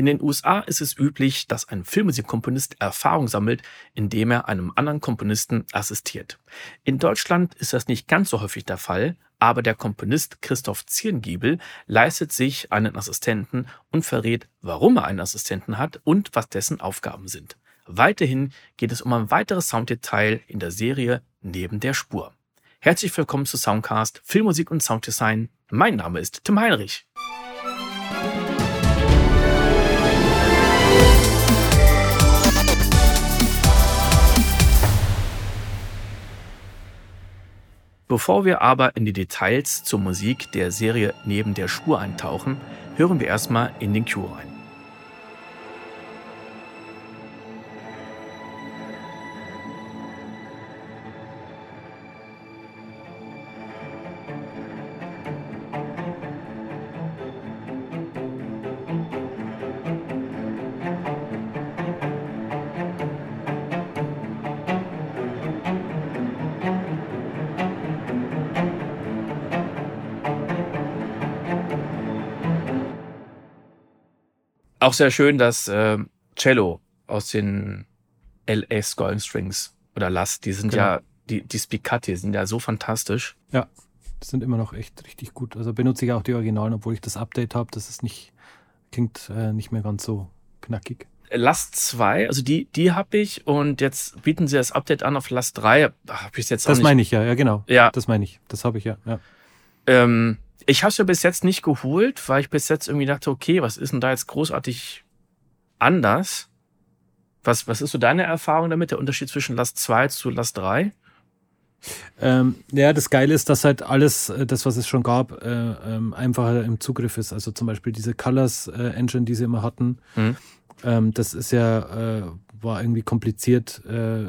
In den USA ist es üblich, dass ein Filmmusikkomponist Erfahrung sammelt, indem er einem anderen Komponisten assistiert. In Deutschland ist das nicht ganz so häufig der Fall, aber der Komponist Christoph Zirngiebel leistet sich einen Assistenten und verrät, warum er einen Assistenten hat und was dessen Aufgaben sind. Weiterhin geht es um ein weiteres Sounddetail in der Serie Neben der Spur. Herzlich willkommen zu Soundcast Filmmusik und Sounddesign. Mein Name ist Tim Heinrich. Bevor wir aber in die Details zur Musik der Serie Neben der Spur eintauchen, hören wir erstmal in den Cue rein. Auch sehr schön, dass äh, Cello aus den LA Golden Strings oder Last, die sind genau. ja, die, die Spicati sind ja so fantastisch. Ja, die sind immer noch echt richtig gut. Also benutze ich auch die Originalen, obwohl ich das Update habe. Das ist nicht, klingt äh, nicht mehr ganz so knackig. Last 2, also die, die habe ich und jetzt bieten sie das Update an auf Last 3. Hab ich jetzt das meine ich ja, ja genau. Ja. Das meine ich. Das habe ich ja. ja. Ähm, ich habe es ja bis jetzt nicht geholt, weil ich bis jetzt irgendwie dachte, okay, was ist denn da jetzt großartig anders? Was, was ist so deine Erfahrung damit, der Unterschied zwischen Last 2 zu Last 3? Ähm, ja, das Geile ist, dass halt alles, äh, das, was es schon gab, äh, ähm, einfacher im Zugriff ist. Also zum Beispiel diese Colors äh, Engine, die sie immer hatten. Mhm. Ähm, das ist ja, äh, war irgendwie kompliziert äh,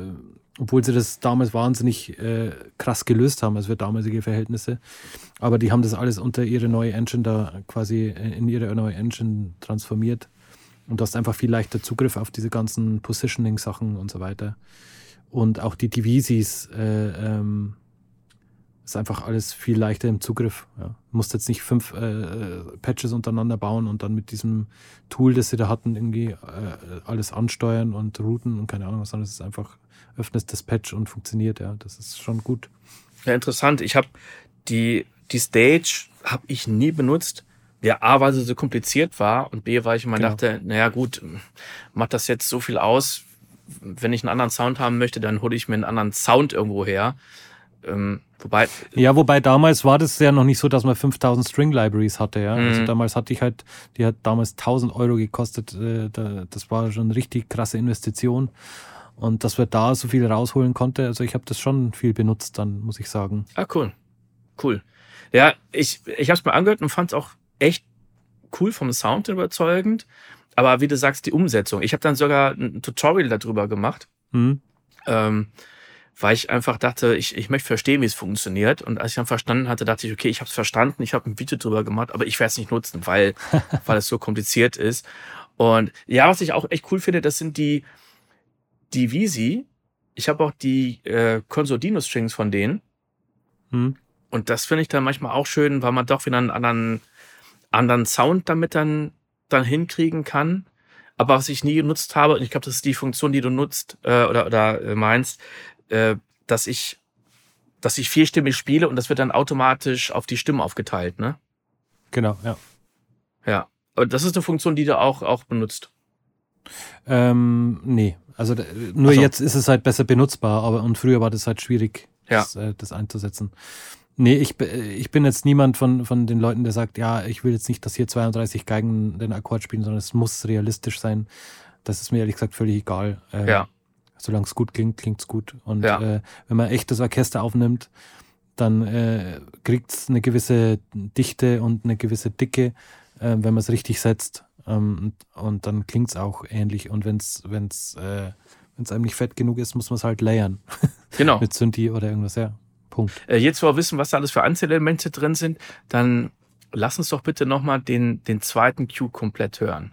obwohl sie das damals wahnsinnig äh, krass gelöst haben, also für damalige Verhältnisse. Aber die haben das alles unter ihre neue Engine da quasi äh, in ihre neue Engine transformiert. Und du hast einfach viel leichter Zugriff auf diese ganzen Positioning-Sachen und so weiter. Und auch die Divisis äh, ähm, ist einfach alles viel leichter im Zugriff. Ja. Du musst jetzt nicht fünf äh, Patches untereinander bauen und dann mit diesem Tool, das sie da hatten, irgendwie äh, alles ansteuern und routen und keine Ahnung was, sondern es ist einfach, öffnest das Patch und funktioniert, ja. Das ist schon gut. Ja, interessant. Ich habe die, die Stage habe ich nie benutzt. Ja, A, weil sie so kompliziert war und B, weil ich immer genau. dachte, naja gut, macht das jetzt so viel aus, wenn ich einen anderen Sound haben möchte, dann hole ich mir einen anderen Sound irgendwo her. Ähm, wobei. Ja, wobei damals war das ja noch nicht so, dass man 5000 String Libraries hatte, ja. Also mhm. Also damals hatte ich halt, die hat damals 1000 Euro gekostet. Äh, das war schon eine richtig krasse Investition. Und dass wir da so viel rausholen konnte, also ich habe das schon viel benutzt, dann muss ich sagen. Ah, cool. Cool. Ja, ich, ich habe es mir angehört und fand es auch echt cool vom Sound überzeugend. Aber wie du sagst, die Umsetzung. Ich habe dann sogar ein Tutorial darüber gemacht. Mhm. Ähm, weil ich einfach dachte, ich, ich möchte verstehen, wie es funktioniert. Und als ich dann verstanden hatte, dachte ich, okay, ich habe es verstanden, ich habe ein Video drüber gemacht, aber ich werde es nicht nutzen, weil, weil es so kompliziert ist. Und ja, was ich auch echt cool finde, das sind die, die Visi. Ich habe auch die äh, Consodino-Strings von denen. Hm. Und das finde ich dann manchmal auch schön, weil man doch wieder einen anderen, anderen Sound damit dann, dann hinkriegen kann. Aber was ich nie genutzt habe, und ich glaube, das ist die Funktion, die du nutzt äh, oder, oder äh, meinst, äh, dass ich, dass ich vierstimmig spiele und das wird dann automatisch auf die Stimmen aufgeteilt, ne? Genau, ja. Ja. Aber das ist eine Funktion, die du auch, auch benutzt. Ähm, nee. Also nur so. jetzt ist es halt besser benutzbar, aber und früher war das halt schwierig, ja. das, äh, das einzusetzen. Nee, ich, ich bin jetzt niemand von, von den Leuten, der sagt, ja, ich will jetzt nicht, dass hier 32 Geigen den Akkord spielen, sondern es muss realistisch sein. Das ist mir ehrlich gesagt völlig egal. Ähm, ja. Solange es gut klingt, klingt es gut. Und ja. äh, wenn man echt das Orchester aufnimmt, dann äh, kriegt es eine gewisse Dichte und eine gewisse Dicke, äh, wenn man es richtig setzt. Ähm, und, und, dann klingt es auch ähnlich. Und wenn es wenn's, äh, wenn's einem nicht fett genug ist, muss man es halt layern. Genau. Mit Synthi oder irgendwas, ja. Punkt. Äh, jetzt, wo wir wissen, was da alles für Einzelelemente drin sind, dann lass uns doch bitte nochmal den, den zweiten Cue komplett hören.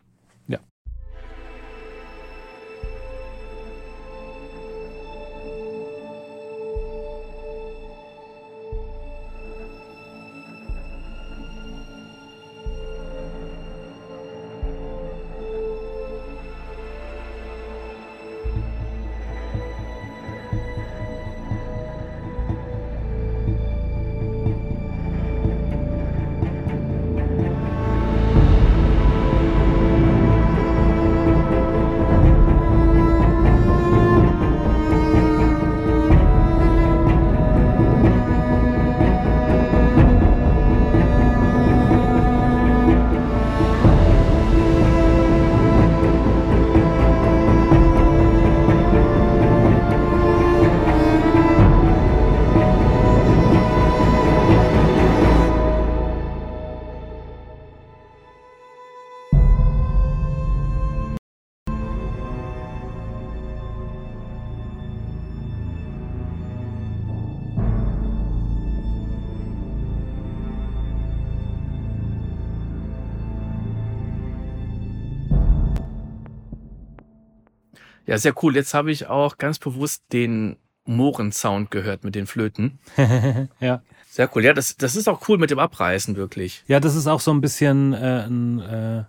Ja, sehr cool. Jetzt habe ich auch ganz bewusst den Mohrensound gehört mit den Flöten. ja. Sehr cool. Ja, das, das ist auch cool mit dem Abreißen, wirklich. Ja, das ist auch so ein bisschen äh, ein, äh,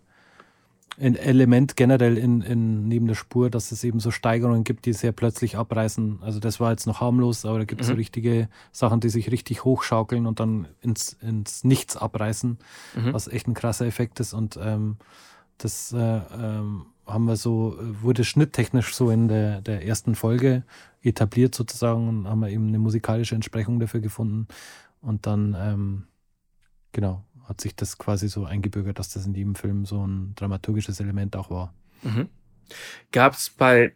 ein Element generell in, in neben der Spur, dass es eben so Steigerungen gibt, die sehr plötzlich abreißen. Also das war jetzt noch harmlos, aber da gibt es mhm. so richtige Sachen, die sich richtig hochschaukeln und dann ins, ins Nichts abreißen, mhm. was echt ein krasser Effekt ist. Und ähm, das äh, ähm, haben wir so, wurde schnitttechnisch so in der, der ersten Folge etabliert sozusagen und haben wir eben eine musikalische Entsprechung dafür gefunden. Und dann, ähm, genau, hat sich das quasi so eingebürgert, dass das in jedem Film so ein dramaturgisches Element auch war. Mhm. Gab es bei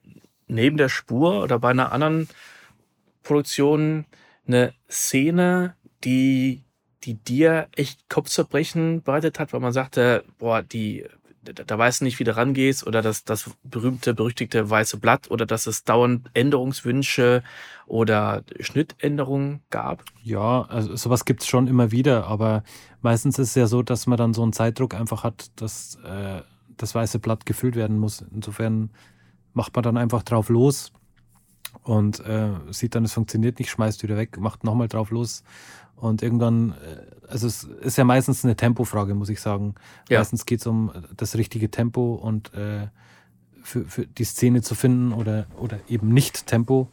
neben der Spur oder bei einer anderen Produktion eine Szene, die, die dir echt Kopfzerbrechen bereitet hat, weil man sagte, boah, die da weißt du nicht, wie du rangehst, oder das, das berühmte, berüchtigte weiße Blatt, oder dass es dauernd Änderungswünsche oder Schnittänderungen gab? Ja, also sowas gibt es schon immer wieder, aber meistens ist es ja so, dass man dann so einen Zeitdruck einfach hat, dass äh, das weiße Blatt gefüllt werden muss. Insofern macht man dann einfach drauf los und äh, sieht dann, es funktioniert nicht, schmeißt wieder weg, macht nochmal drauf los und irgendwann, äh, also es ist ja meistens eine Tempofrage, muss ich sagen. Ja. Meistens geht es um das richtige Tempo und äh, für, für die Szene zu finden oder, oder eben nicht Tempo.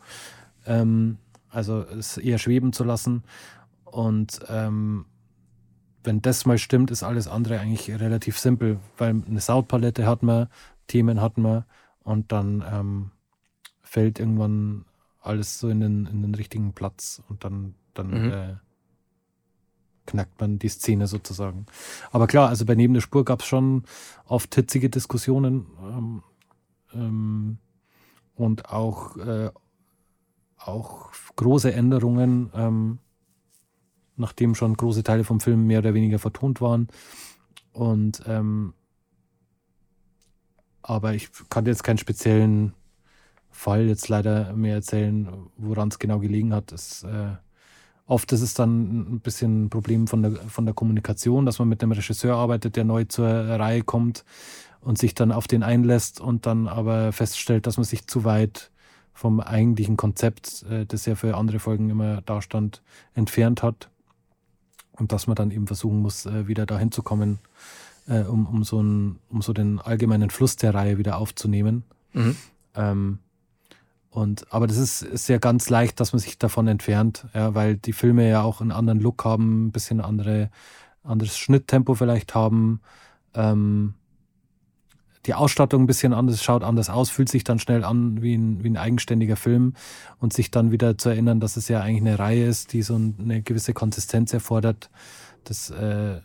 Ähm, also es eher schweben zu lassen. Und ähm, wenn das mal stimmt, ist alles andere eigentlich relativ simpel, weil eine Soundpalette hat man, Themen hat man und dann ähm, fällt irgendwann alles so in den, in den richtigen Platz und dann, dann mhm. äh, knackt man die Szene sozusagen. Aber klar, also bei Neben der Spur gab es schon oft hitzige Diskussionen ähm, ähm, und auch, äh, auch große Änderungen, ähm, nachdem schon große Teile vom Film mehr oder weniger vertont waren. Und ähm, aber ich kann jetzt keinen speziellen Fall jetzt leider mehr erzählen, woran es genau gelegen hat. Das äh, Oft ist es dann ein bisschen ein Problem von der, von der Kommunikation, dass man mit einem Regisseur arbeitet, der neu zur Reihe kommt und sich dann auf den einlässt und dann aber feststellt, dass man sich zu weit vom eigentlichen Konzept, äh, das ja für andere Folgen immer dastand, entfernt hat. Und dass man dann eben versuchen muss, äh, wieder dahin zu kommen, äh, um, um, so einen, um so den allgemeinen Fluss der Reihe wieder aufzunehmen. Mhm. Ähm, und, aber das ist, ist ja ganz leicht, dass man sich davon entfernt, ja, weil die Filme ja auch einen anderen Look haben, ein bisschen andere, anderes Schnitttempo vielleicht haben, ähm, die Ausstattung ein bisschen anders, schaut anders aus, fühlt sich dann schnell an wie ein, wie ein eigenständiger Film und sich dann wieder zu erinnern, dass es ja eigentlich eine Reihe ist, die so eine gewisse Konsistenz erfordert. Das äh,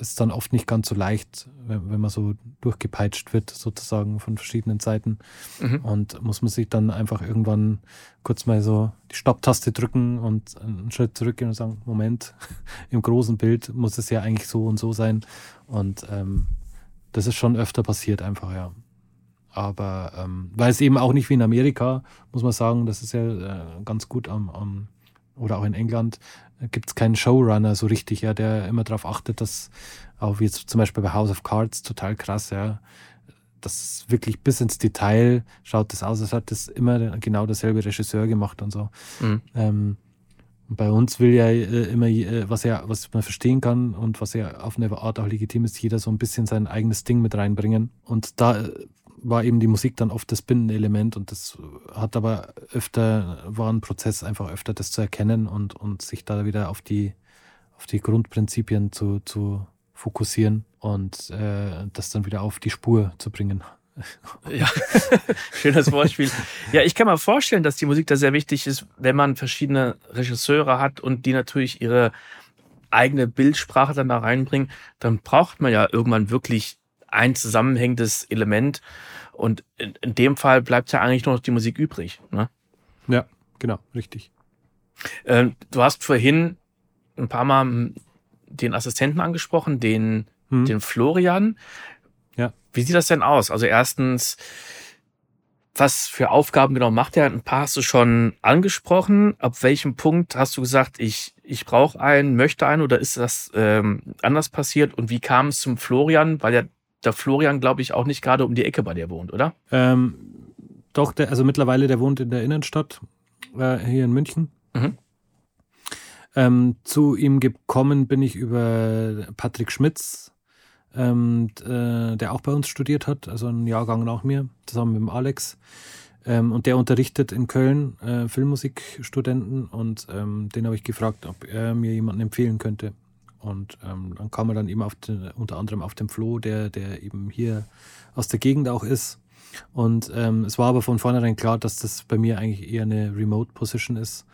ist dann oft nicht ganz so leicht, wenn, wenn man so durchgepeitscht wird, sozusagen von verschiedenen Seiten. Mhm. Und muss man sich dann einfach irgendwann kurz mal so die Stopptaste drücken und einen Schritt zurückgehen und sagen, Moment, im großen Bild muss es ja eigentlich so und so sein. Und ähm, das ist schon öfter passiert, einfach, ja. Aber ähm, weil es eben auch nicht wie in Amerika, muss man sagen, das ist ja äh, ganz gut am, am oder auch in England, gibt es keinen Showrunner so richtig, ja, der immer darauf achtet, dass auch wie jetzt zum Beispiel bei House of Cards total krass, ja, das wirklich bis ins Detail schaut das aus, als hat das immer genau derselbe Regisseur gemacht und so. Mhm. Ähm, bei uns will ja äh, immer, äh, was ja, was man verstehen kann und was ja auf eine Art auch legitim ist, jeder so ein bisschen sein eigenes Ding mit reinbringen. Und da äh, war eben die Musik dann oft das Bindenelement und das hat aber öfter, war ein Prozess einfach öfter das zu erkennen und, und sich da wieder auf die, auf die Grundprinzipien zu, zu fokussieren und äh, das dann wieder auf die Spur zu bringen. Ja, schönes Wortspiel. Ja, ich kann mir vorstellen, dass die Musik da sehr wichtig ist, wenn man verschiedene Regisseure hat und die natürlich ihre eigene Bildsprache dann da reinbringen, dann braucht man ja irgendwann wirklich ein zusammenhängendes Element. Und in, in dem Fall bleibt ja eigentlich nur noch die Musik übrig. Ne? Ja, genau, richtig. Ähm, du hast vorhin ein paar Mal den Assistenten angesprochen, den, hm. den Florian. Ja. Wie sieht das denn aus? Also erstens, was für Aufgaben genau macht er? Ein paar hast du schon angesprochen. Ab welchem Punkt hast du gesagt, ich, ich brauche einen, möchte einen oder ist das ähm, anders passiert? Und wie kam es zum Florian? Weil ja der Florian, glaube ich, auch nicht gerade um die Ecke bei dir wohnt, oder? Ähm, doch, der, also mittlerweile, der wohnt in der Innenstadt, äh, hier in München. Mhm. Ähm, zu ihm gekommen bin ich über Patrick Schmitz, ähm, äh, der auch bei uns studiert hat, also einen Jahrgang nach mir, zusammen mit dem Alex. Ähm, und der unterrichtet in Köln äh, Filmmusikstudenten und ähm, den habe ich gefragt, ob er mir jemanden empfehlen könnte. Und ähm, dann kam er dann eben auf den, unter anderem auf den Flo, der, der eben hier aus der Gegend auch ist. Und ähm, es war aber von vornherein klar, dass das bei mir eigentlich eher eine Remote Position ist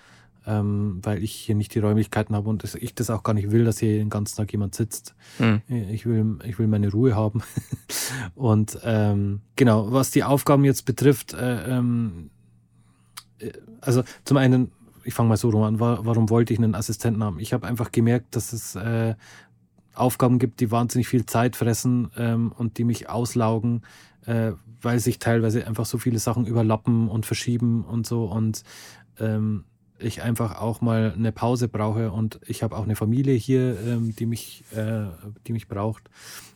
ähm, weil ich hier nicht die Räumlichkeiten habe und ich das auch gar nicht will, dass hier den ganzen Tag jemand sitzt. Mhm. Ich, will, ich will meine Ruhe haben. und ähm, genau, was die Aufgaben jetzt betrifft, äh, ähm, äh, also zum einen, ich fange mal so rum an, warum wollte ich einen Assistenten haben? Ich habe einfach gemerkt, dass es äh, Aufgaben gibt, die wahnsinnig viel Zeit fressen ähm, und die mich auslaugen, äh, weil sich teilweise einfach so viele Sachen überlappen und verschieben und so. Und ähm, ich einfach auch mal eine Pause brauche und ich habe auch eine Familie hier, ähm, die mich, äh, die mich braucht.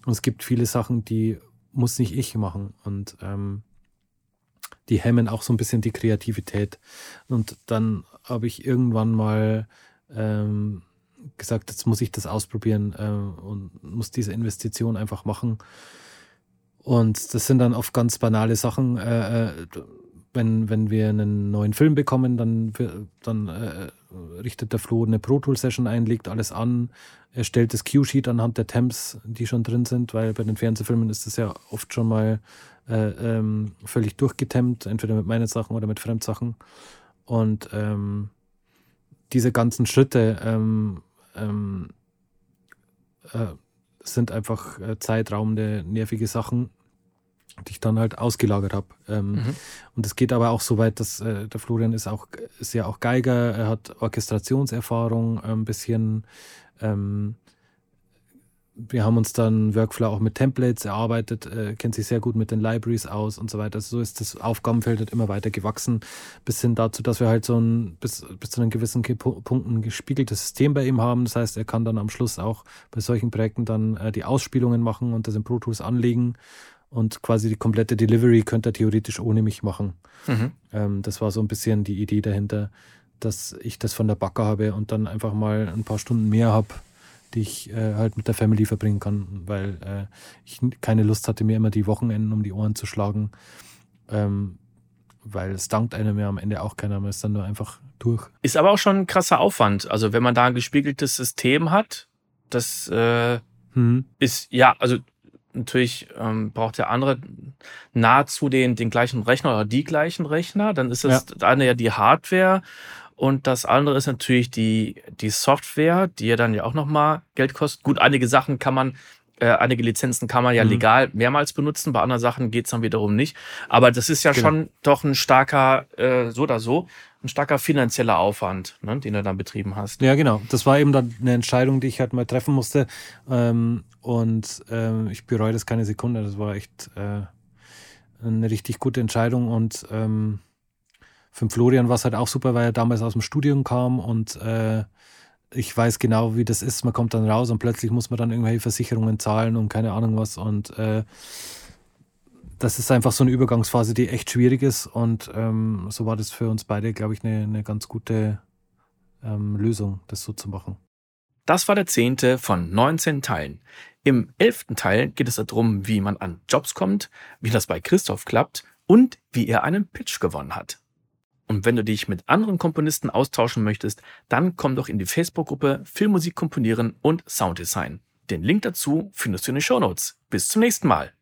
Und es gibt viele Sachen, die muss nicht ich machen und ähm, die hemmen auch so ein bisschen die Kreativität. Und dann habe ich irgendwann mal ähm, gesagt, jetzt muss ich das ausprobieren äh, und muss diese Investition einfach machen. Und das sind dann oft ganz banale Sachen. Äh, äh wenn, wenn wir einen neuen Film bekommen, dann, dann äh, richtet der Flo eine Pro Tool Session ein, legt alles an, erstellt das Cue-Sheet anhand der Temps, die schon drin sind, weil bei den Fernsehfilmen ist das ja oft schon mal äh, ähm, völlig durchgetemmt, entweder mit meinen Sachen oder mit Fremdsachen. Und ähm, diese ganzen Schritte ähm, ähm äh, sind einfach äh, zeitraumende, nervige Sachen, die ich dann halt ausgelagert habe. Ähm, mhm. Und es geht aber auch so weit, dass äh, der Florian ist auch ist ja auch Geiger, er hat Orchestrationserfahrung, ein bisschen. Ähm, wir haben uns dann Workflow auch mit Templates erarbeitet, äh, kennt sich sehr gut mit den Libraries aus und so weiter. Also so ist das Aufgabenfeld halt immer weiter gewachsen, bis hin dazu, dass wir halt so ein bis, bis zu einem gewissen Punkt ein gespiegeltes System bei ihm haben. Das heißt, er kann dann am Schluss auch bei solchen Projekten dann äh, die Ausspielungen machen und das in Pro Tools anlegen und quasi die komplette Delivery könnte er theoretisch ohne mich machen. Mhm. Ähm, das war so ein bisschen die Idee dahinter, dass ich das von der Backe habe und dann einfach mal ein paar Stunden mehr habe, die ich äh, halt mit der Family verbringen kann, weil äh, ich keine Lust hatte, mir immer die Wochenenden um die Ohren zu schlagen. Ähm, weil es dankt einem ja am Ende auch keiner, man ist dann nur einfach durch. Ist aber auch schon ein krasser Aufwand. Also wenn man da ein gespiegeltes System hat, das äh, mhm. ist, ja, also natürlich ähm, braucht der andere nahezu den, den gleichen Rechner oder die gleichen Rechner. Dann ist das ja. eine ja die Hardware und das andere ist natürlich die, die Software, die ja dann ja auch nochmal Geld kostet. Gut, einige Sachen kann man, äh, einige Lizenzen kann man ja mhm. legal mehrmals benutzen, bei anderen Sachen geht's dann wiederum nicht. Aber das ist ja genau. schon doch ein starker, äh, so oder so, ein starker finanzieller Aufwand, ne, den du dann betrieben hast. Ja, genau. Das war eben dann eine Entscheidung, die ich halt mal treffen musste. Ähm, und ähm, ich bereue das keine Sekunde. Das war echt äh, eine richtig gute Entscheidung. Und ähm, für Florian war es halt auch super, weil er damals aus dem Studium kam und äh, ich weiß genau, wie das ist. Man kommt dann raus und plötzlich muss man dann irgendwelche Versicherungen zahlen und keine Ahnung was. Und äh, das ist einfach so eine Übergangsphase, die echt schwierig ist. Und ähm, so war das für uns beide, glaube ich, eine, eine ganz gute ähm, Lösung, das so zu machen. Das war der zehnte von 19 Teilen. Im elften Teil geht es darum, wie man an Jobs kommt, wie das bei Christoph klappt und wie er einen Pitch gewonnen hat. Und wenn du dich mit anderen Komponisten austauschen möchtest, dann komm doch in die Facebook-Gruppe Filmmusik komponieren und Sounddesign. Den Link dazu findest du in den Show Notes. Bis zum nächsten Mal.